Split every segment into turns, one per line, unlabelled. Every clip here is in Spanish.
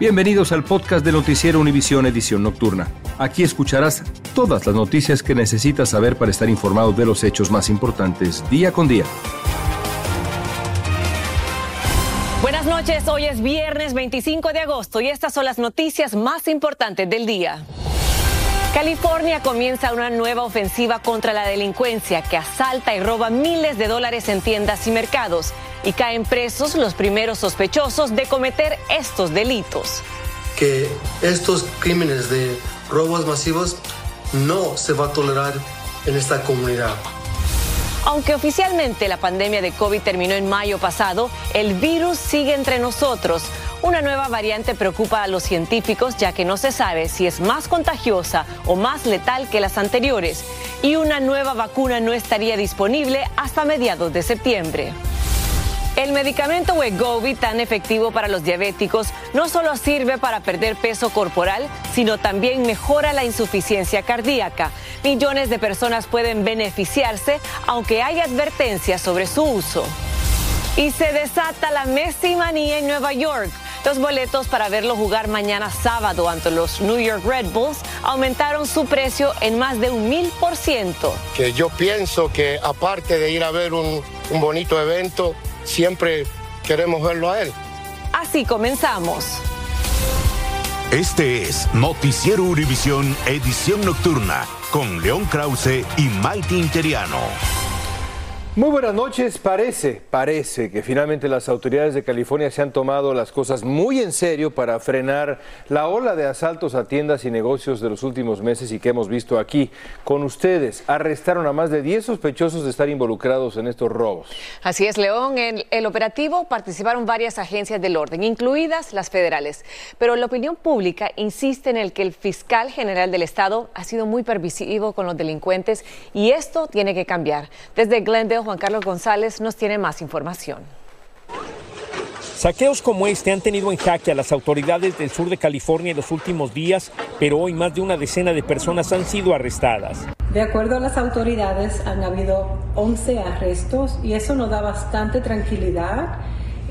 Bienvenidos al podcast de Noticiero Univisión Edición Nocturna. Aquí escucharás todas las noticias que necesitas saber para estar informado de los hechos más importantes día con día.
Buenas noches, hoy es viernes 25 de agosto y estas son las noticias más importantes del día. California comienza una nueva ofensiva contra la delincuencia que asalta y roba miles de dólares en tiendas y mercados y caen presos los primeros sospechosos de cometer estos delitos.
Que estos crímenes de robos masivos no se va a tolerar en esta comunidad.
Aunque oficialmente la pandemia de COVID terminó en mayo pasado, el virus sigue entre nosotros. Una nueva variante preocupa a los científicos ya que no se sabe si es más contagiosa o más letal que las anteriores. Y una nueva vacuna no estaría disponible hasta mediados de septiembre. El medicamento Wegovy, tan efectivo para los diabéticos, no solo sirve para perder peso corporal, sino también mejora la insuficiencia cardíaca. Millones de personas pueden beneficiarse, aunque hay advertencias sobre su uso. Y se desata la Messi manía en Nueva York. Los boletos para verlo jugar mañana sábado ante los New York Red Bulls aumentaron su precio en más de un mil por ciento.
Que yo pienso que aparte de ir a ver un, un bonito evento, siempre queremos verlo a él.
Así comenzamos.
Este es Noticiero Univisión Edición Nocturna con León Krause y Maite Interiano.
Muy buenas noches. Parece, parece que finalmente las autoridades de California se han tomado las cosas muy en serio para frenar la ola de asaltos a tiendas y negocios de los últimos meses y que hemos visto aquí con ustedes. Arrestaron a más de 10 sospechosos de estar involucrados en estos robos.
Así es, León. En el operativo participaron varias agencias del orden, incluidas las federales. Pero la opinión pública insiste en el que el fiscal general del estado ha sido muy permisivo con los delincuentes y esto tiene que cambiar. Desde Glendale, Juan Carlos González nos tiene más información.
Saqueos como este han tenido en jaque a las autoridades del sur de California en los últimos días, pero hoy más de una decena de personas han sido arrestadas.
De acuerdo a las autoridades, han habido 11 arrestos y eso nos da bastante tranquilidad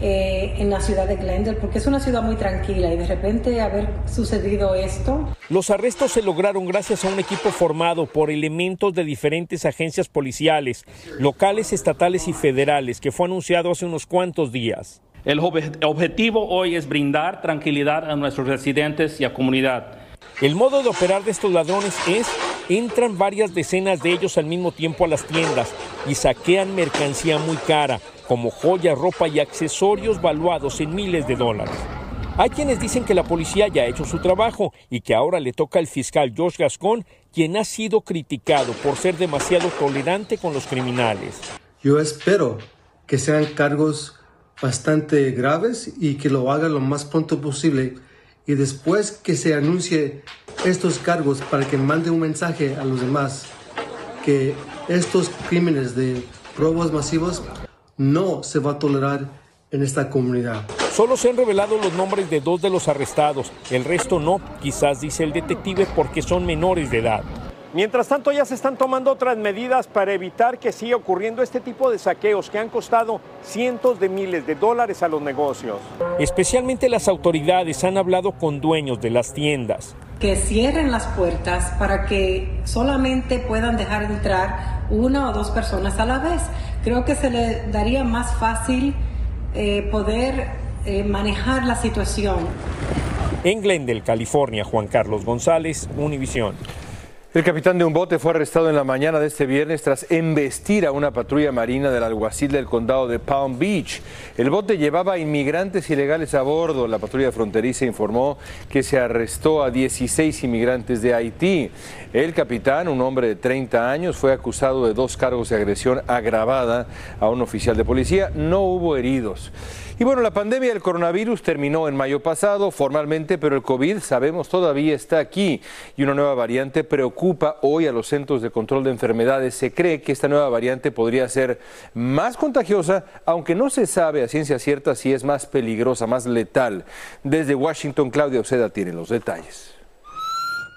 eh, en la ciudad de Glendale, porque es una ciudad muy tranquila y de repente haber sucedido esto.
Los arrestos se lograron gracias a un equipo formado por elementos de diferentes agencias policiales, locales, estatales y federales, que fue anunciado hace unos cuantos días.
El objetivo hoy es brindar tranquilidad a nuestros residentes y a comunidad.
El modo de operar de estos ladrones es, entran varias decenas de ellos al mismo tiempo a las tiendas y saquean mercancía muy cara, como joyas, ropa y accesorios valuados en miles de dólares. Hay quienes dicen que la policía ya ha hecho su trabajo y que ahora le toca al fiscal Josh Gascon, quien ha sido criticado por ser demasiado tolerante con los criminales.
Yo espero que sean cargos bastante graves y que lo haga lo más pronto posible y después que se anuncie estos cargos para que mande un mensaje a los demás que estos crímenes de robos masivos no se va a tolerar en esta comunidad.
Solo se han revelado los nombres de dos de los arrestados, el resto no, quizás dice el detective porque son menores de edad.
Mientras tanto, ya se están tomando otras medidas para evitar que siga ocurriendo este tipo de saqueos que han costado cientos de miles de dólares a los negocios.
Especialmente las autoridades han hablado con dueños de las tiendas.
Que cierren las puertas para que solamente puedan dejar entrar una o dos personas a la vez. Creo que se le daría más fácil eh, poder eh, manejar la situación.
En Glendale, California, Juan Carlos González, Univisión.
El capitán de un bote fue arrestado en la mañana de este viernes tras embestir a una patrulla marina del alguacil del condado de Palm Beach. El bote llevaba inmigrantes ilegales a bordo. La patrulla fronteriza informó que se arrestó a 16 inmigrantes de Haití. El capitán, un hombre de 30 años, fue acusado de dos cargos de agresión agravada a un oficial de policía. No hubo heridos. Y bueno, la pandemia del coronavirus terminó en mayo pasado formalmente, pero el COVID, sabemos, todavía está aquí y una nueva variante preocupa hoy a los centros de control de enfermedades. Se cree que esta nueva variante podría ser más contagiosa, aunque no se sabe a ciencia cierta si es más peligrosa, más letal. Desde Washington, Claudia Oceda tiene los detalles.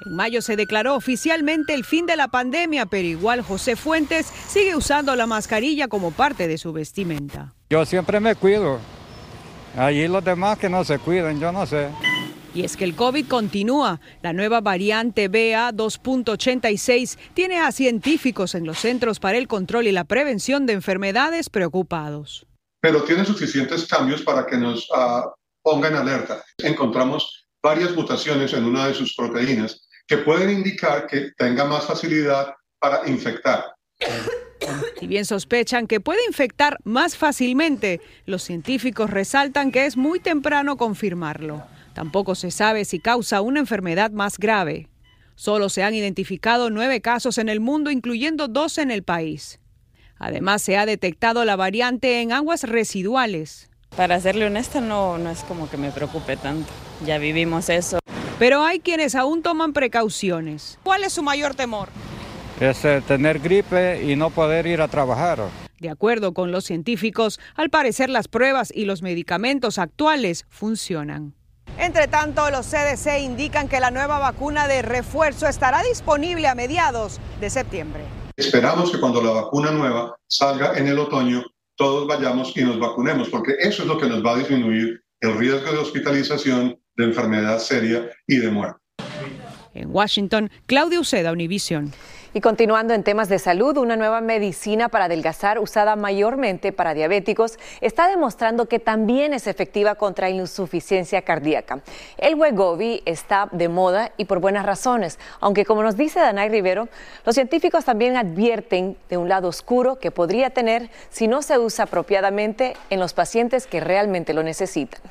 En mayo se declaró oficialmente el fin de la pandemia, pero igual José Fuentes sigue usando la mascarilla como parte de su vestimenta.
Yo siempre me cuido. Allí los demás que no se cuiden, yo no sé.
Y es que el COVID continúa. La nueva variante BA2.86 tiene a científicos en los Centros para el Control y la Prevención de Enfermedades preocupados.
Pero tiene suficientes cambios para que nos uh, pongan alerta. Encontramos varias mutaciones en una de sus proteínas que pueden indicar que tenga más facilidad para infectar.
Si bien sospechan que puede infectar más fácilmente, los científicos resaltan que es muy temprano confirmarlo. Tampoco se sabe si causa una enfermedad más grave. Solo se han identificado nueve casos en el mundo, incluyendo dos en el país. Además, se ha detectado la variante en aguas residuales.
Para serle honesta, no, no es como que me preocupe tanto. Ya vivimos eso.
Pero hay quienes aún toman precauciones. ¿Cuál es su mayor temor?
Es eh, tener gripe y no poder ir a trabajar.
De acuerdo con los científicos, al parecer las pruebas y los medicamentos actuales funcionan. Entre tanto, los CDC indican que la nueva vacuna de refuerzo estará disponible a mediados de septiembre.
Esperamos que cuando la vacuna nueva salga en el otoño, todos vayamos y nos vacunemos, porque eso es lo que nos va a disminuir el riesgo de hospitalización, de enfermedad seria y de muerte.
En Washington, Claudia Uceda, Univision.
Y continuando en temas de salud, una nueva medicina para adelgazar usada mayormente para diabéticos está demostrando que también es efectiva contra insuficiencia cardíaca. El Wegovy está de moda y por buenas razones, aunque como nos dice Danay Rivero, los científicos también advierten de un lado oscuro que podría tener si no se usa apropiadamente en los pacientes que realmente lo necesitan.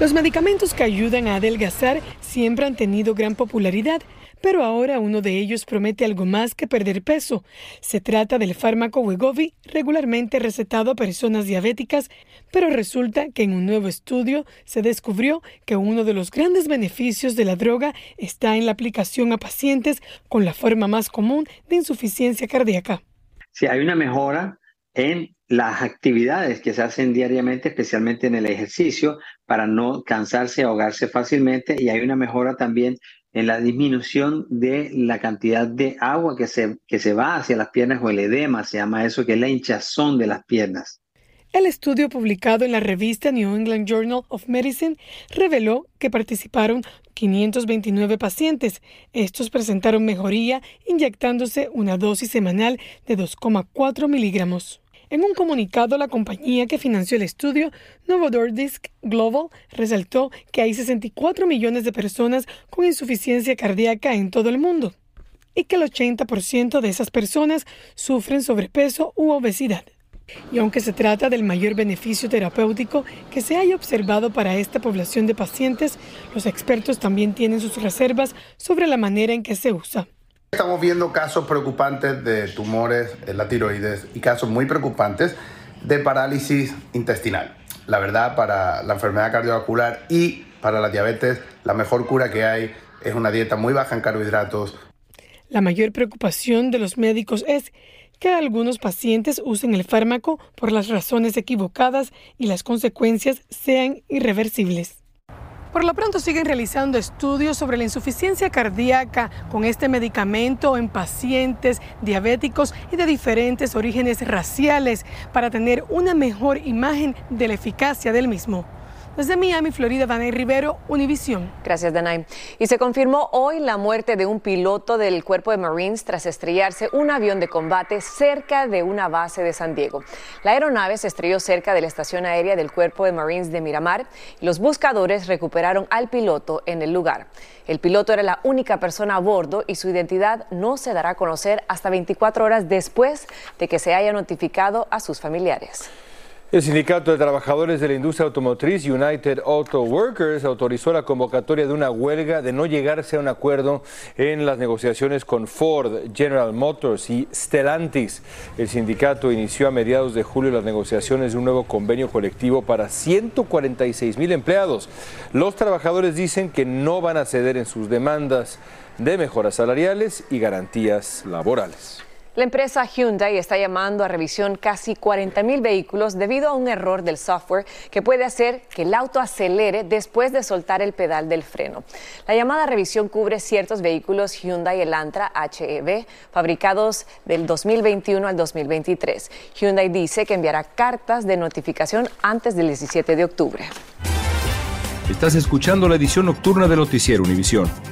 Los medicamentos que ayudan a adelgazar siempre han tenido gran popularidad pero ahora uno de ellos promete algo más que perder peso. Se trata del fármaco Wegovy, regularmente recetado a personas diabéticas, pero resulta que en un nuevo estudio se descubrió que uno de los grandes beneficios de la droga está en la aplicación a pacientes con la forma más común de insuficiencia cardíaca.
Si hay una mejora en las actividades que se hacen diariamente, especialmente en el ejercicio, para no cansarse, ahogarse fácilmente, y hay una mejora también en la disminución de la cantidad de agua que se, que se va hacia las piernas o el edema, se llama eso, que es la hinchazón de las piernas.
El estudio publicado en la revista New England Journal of Medicine reveló que participaron 529 pacientes. Estos presentaron mejoría inyectándose una dosis semanal de 2,4 miligramos. En un comunicado, la compañía que financió el estudio, Novo Nordisk Global, resaltó que hay 64 millones de personas con insuficiencia cardíaca en todo el mundo y que el 80% de esas personas sufren sobrepeso u obesidad. Y aunque se trata del mayor beneficio terapéutico que se haya observado para esta población de pacientes, los expertos también tienen sus reservas sobre la manera en que se usa.
Estamos viendo casos preocupantes de tumores en la tiroides y casos muy preocupantes de parálisis intestinal. La verdad, para la enfermedad cardiovascular y para la diabetes, la mejor cura que hay es una dieta muy baja en carbohidratos.
La mayor preocupación de los médicos es que algunos pacientes usen el fármaco por las razones equivocadas y las consecuencias sean irreversibles. Por lo pronto siguen realizando estudios sobre la insuficiencia cardíaca con este medicamento en pacientes diabéticos y de diferentes orígenes raciales para tener una mejor imagen de la eficacia del mismo. Desde Miami, Florida, Danay Rivero, Univisión.
Gracias, Danay. Y se confirmó hoy la muerte de un piloto del cuerpo de Marines tras estrellarse un avión de combate cerca de una base de San Diego. La aeronave se estrelló cerca de la estación aérea del cuerpo de Marines de Miramar y los buscadores recuperaron al piloto en el lugar. El piloto era la única persona a bordo y su identidad no se dará a conocer hasta 24 horas después de que se haya notificado a sus familiares.
El Sindicato de Trabajadores de la Industria Automotriz United Auto Workers autorizó la convocatoria de una huelga de no llegarse a un acuerdo en las negociaciones con Ford, General Motors y Stellantis. El sindicato inició a mediados de julio las negociaciones de un nuevo convenio colectivo para 146 mil empleados. Los trabajadores dicen que no van a ceder en sus demandas de mejoras salariales y garantías laborales.
La empresa Hyundai está llamando a revisión casi 40 mil vehículos debido a un error del software que puede hacer que el auto acelere después de soltar el pedal del freno. La llamada revisión cubre ciertos vehículos Hyundai Elantra HEV fabricados del 2021 al 2023. Hyundai dice que enviará cartas de notificación antes del 17 de octubre.
Estás escuchando la edición nocturna de Noticiero Univisión.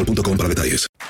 boostmobile.com para detalles.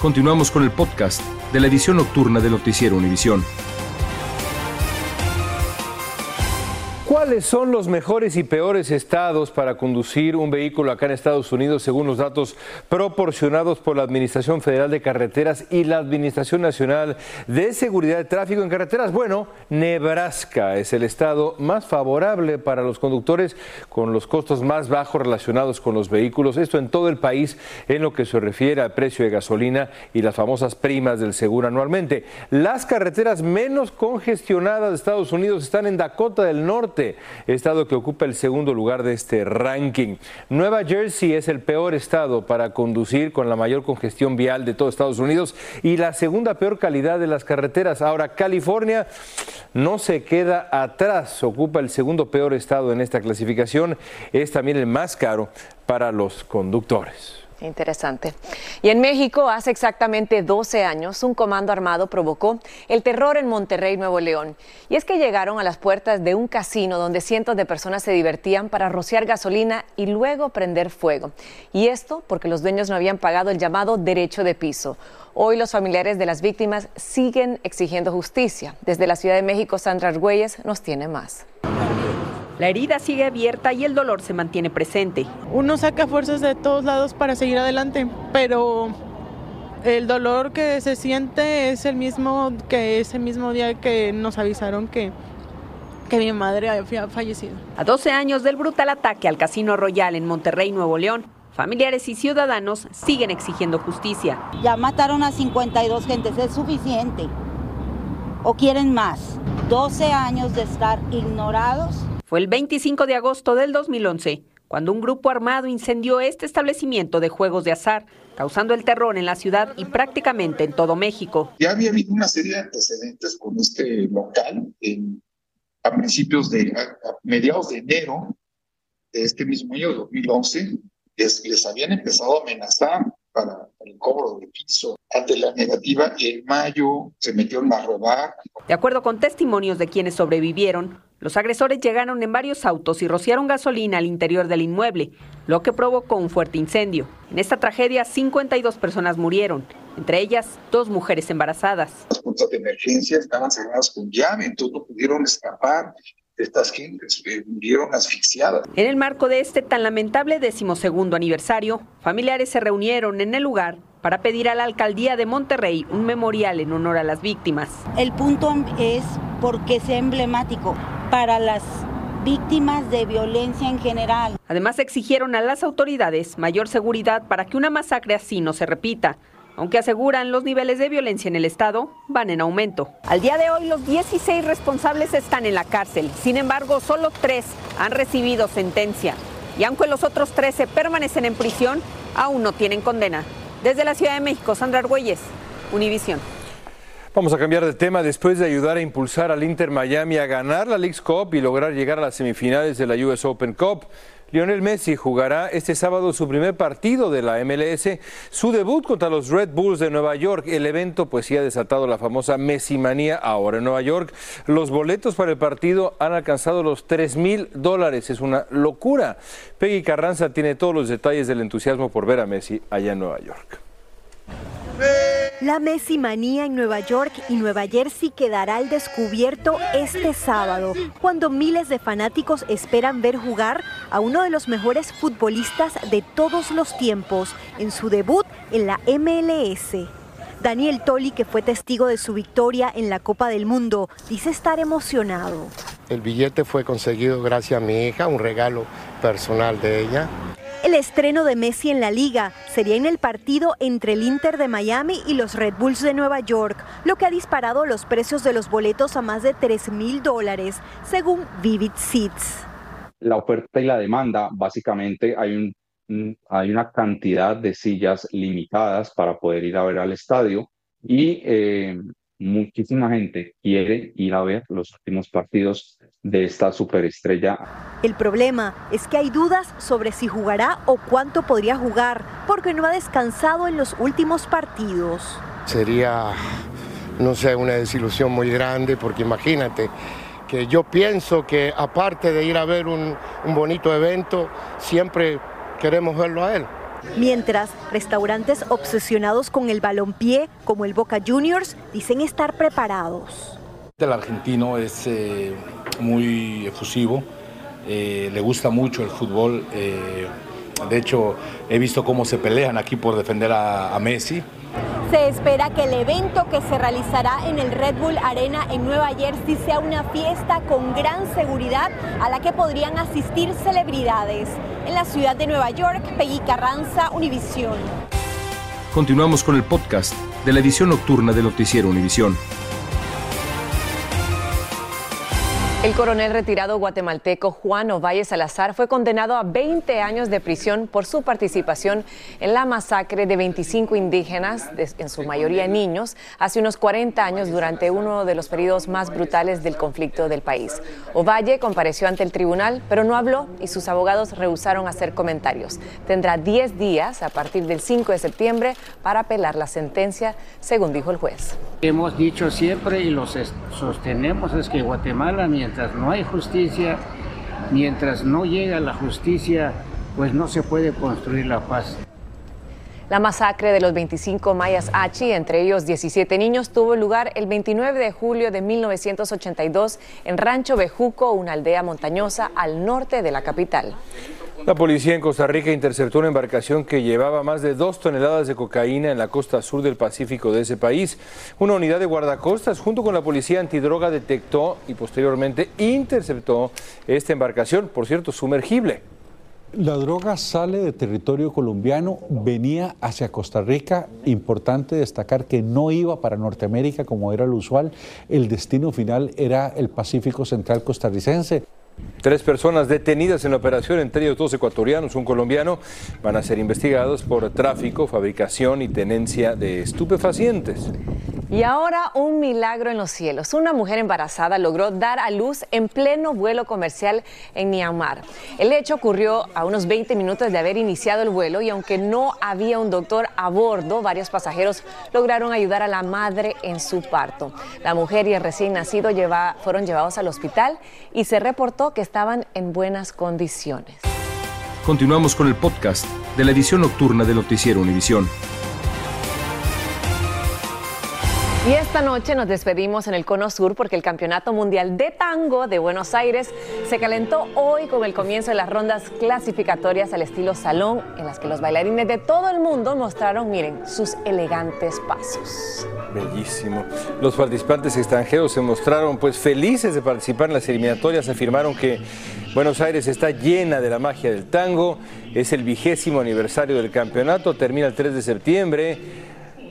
Continuamos con el podcast de la edición nocturna de Noticiero Univisión.
¿Cuáles son los mejores y peores estados para conducir un vehículo acá en Estados Unidos según los datos proporcionados por la Administración Federal de Carreteras y la Administración Nacional de Seguridad de Tráfico en Carreteras? Bueno, Nebraska es el estado más favorable para los conductores con los costos más bajos relacionados con los vehículos. Esto en todo el país en lo que se refiere al precio de gasolina y las famosas primas del seguro anualmente. Las carreteras menos congestionadas de Estados Unidos están en Dakota del Norte estado que ocupa el segundo lugar de este ranking. Nueva Jersey es el peor estado para conducir con la mayor congestión vial de todo Estados Unidos y la segunda peor calidad de las carreteras. Ahora, California no se queda atrás, ocupa el segundo peor estado en esta clasificación, es también el más caro para los conductores.
Interesante. Y en México, hace exactamente 12 años, un comando armado provocó el terror en Monterrey, Nuevo León. Y es que llegaron a las puertas de un casino donde cientos de personas se divertían para rociar gasolina y luego prender fuego. Y esto porque los dueños no habían pagado el llamado derecho de piso. Hoy los familiares de las víctimas siguen exigiendo justicia. Desde la Ciudad de México, Sandra Argüelles nos tiene más.
La herida sigue abierta y el dolor se mantiene presente.
Uno saca fuerzas de todos lados para seguir adelante, pero el dolor que se siente es el mismo que ese mismo día que nos avisaron que, que mi madre había fallecido.
A 12 años del brutal ataque al Casino Royal en Monterrey, Nuevo León, familiares y ciudadanos siguen exigiendo justicia.
Ya mataron a 52 gentes, es suficiente. ¿O quieren más? 12 años de estar ignorados
fue el 25 de agosto del 2011, cuando un grupo armado incendió este establecimiento de juegos de azar, causando el terror en la ciudad y prácticamente en todo México.
Ya había habido una serie de antecedentes con este local a principios de, a mediados de enero de este mismo año, 2011, les, les habían empezado a amenazar para, el cobro de piso. Ante la negativa, en mayo se metieron a robar.
De acuerdo con testimonios de quienes sobrevivieron, los agresores llegaron en varios autos y rociaron gasolina al interior del inmueble, lo que provocó un fuerte incendio. En esta tragedia, 52 personas murieron, entre ellas dos mujeres embarazadas.
Las puertas de emergencia estaban cerradas con llave, entonces no pudieron escapar estas gentes murieron asfixiadas.
En el marco de este tan lamentable decimosegundo aniversario, familiares se reunieron en el lugar para pedir a la alcaldía de Monterrey un memorial en honor a las víctimas.
El punto es porque sea emblemático para las víctimas de violencia en general.
Además exigieron a las autoridades mayor seguridad para que una masacre así no se repita aunque aseguran los niveles de violencia en el Estado van en aumento. Al día de hoy, los 16 responsables están en la cárcel. Sin embargo, solo tres han recibido sentencia. Y aunque los otros 13 permanecen en prisión, aún no tienen condena. Desde la Ciudad de México, Sandra Argüelles, Univisión.
Vamos a cambiar de tema después de ayudar a impulsar al Inter Miami a ganar la League's Cup y lograr llegar a las semifinales de la US Open Cup. Lionel Messi jugará este sábado su primer partido de la MLS, su debut contra los Red Bulls de Nueva York. El evento pues sí ha desatado la famosa Messi manía ahora en Nueva York. Los boletos para el partido han alcanzado los 3 mil dólares. Es una locura. Peggy Carranza tiene todos los detalles del entusiasmo por ver a Messi allá en Nueva York.
La Messi manía en Nueva York y Nueva Jersey quedará al descubierto este sábado, cuando miles de fanáticos esperan ver jugar a uno de los mejores futbolistas de todos los tiempos en su debut en la MLS. Daniel Toli, que fue testigo de su victoria en la Copa del Mundo, dice estar emocionado.
El billete fue conseguido gracias a mi hija, un regalo personal de ella.
Estreno de Messi en la liga sería en el partido entre el Inter de Miami y los Red Bulls de Nueva York, lo que ha disparado los precios de los boletos a más de 3 mil dólares, según Vivid Seats.
La oferta y la demanda, básicamente hay, un, una cantidad de sillas limitadas para poder ir a ver al estadio y eh, muchísima gente quiere ir a ver los últimos partidos de esta superestrella.
El problema es que hay dudas sobre si jugará o cuánto podría jugar, porque no ha descansado en los últimos partidos.
Sería, no sé, una desilusión muy grande, porque imagínate que yo pienso que aparte de ir a ver un, un bonito evento, siempre queremos verlo a él.
Mientras, restaurantes obsesionados con el balompié, como el Boca Juniors, dicen estar preparados.
El argentino es eh, muy efusivo, eh, le gusta mucho el fútbol. Eh, de hecho, he visto cómo se pelean aquí por defender a, a Messi.
Se espera que el evento que se realizará en el Red Bull Arena en Nueva Jersey sea una fiesta con gran seguridad a la que podrían asistir celebridades. En la ciudad de Nueva York, Peggy Carranza, Univisión.
Continuamos con el podcast de la edición nocturna de Noticiero Univisión.
El coronel retirado guatemalteco Juan Ovalle Salazar fue condenado a 20 años de prisión por su participación en la masacre de 25 indígenas, en su mayoría niños, hace unos 40 años durante uno de los periodos más brutales del conflicto del país. Ovalle compareció ante el tribunal, pero no habló y sus abogados rehusaron hacer comentarios. Tendrá 10 días a partir del 5 de septiembre para apelar la sentencia, según dijo el juez.
Hemos dicho siempre y lo sostenemos es que Guatemala, mientras mientras no hay justicia, mientras no llega la justicia, pues no se puede construir la paz.
La masacre de los 25 mayas Achi, entre ellos 17 niños, tuvo lugar el 29 de julio de 1982 en Rancho Bejuco, una aldea montañosa al norte de la capital.
La policía en Costa Rica interceptó una embarcación que llevaba más de dos toneladas de cocaína en la costa sur del Pacífico de ese país. Una unidad de guardacostas junto con la policía antidroga detectó y posteriormente interceptó esta embarcación, por cierto, sumergible.
La droga sale de territorio colombiano, venía hacia Costa Rica. Importante destacar que no iba para Norteamérica como era lo usual. El destino final era el Pacífico Central costarricense.
Tres personas detenidas en la operación, entre ellos dos ecuatorianos, un colombiano, van a ser investigados por tráfico, fabricación y tenencia de estupefacientes.
Y ahora un milagro en los cielos. Una mujer embarazada logró dar a luz en pleno vuelo comercial en Myanmar. El hecho ocurrió a unos 20 minutos de haber iniciado el vuelo y aunque no había un doctor a bordo, varios pasajeros lograron ayudar a la madre en su parto. La mujer y el recién nacido fueron llevados al hospital y se reportó que estaban en buenas condiciones.
Continuamos con el podcast de la edición nocturna de Noticiero Univisión.
Y esta noche nos despedimos en el Cono Sur porque el Campeonato Mundial de Tango de Buenos Aires se calentó hoy con el comienzo de las rondas clasificatorias al estilo salón, en las que los bailarines de todo el mundo mostraron, miren, sus elegantes pasos.
Bellísimo. Los participantes extranjeros se mostraron pues felices de participar en las eliminatorias, afirmaron que Buenos Aires está llena de la magia del tango, es el vigésimo aniversario del campeonato, termina el 3 de septiembre.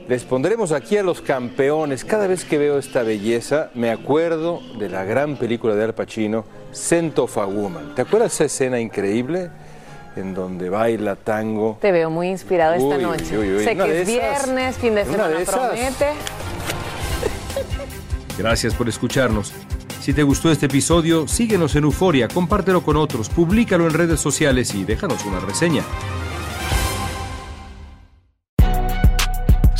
Les pondremos aquí a los campeones. Cada vez que veo esta belleza, me acuerdo de la gran película de Al Pacino, Scent of a Woman. ¿Te acuerdas esa escena increíble? En donde baila tango.
Te veo muy inspirado esta noche. sé que es viernes, fin de semana promete.
Gracias por escucharnos. Si te gustó este episodio, síguenos en Euforia, compártelo con otros, públicalo en redes sociales y déjanos una reseña.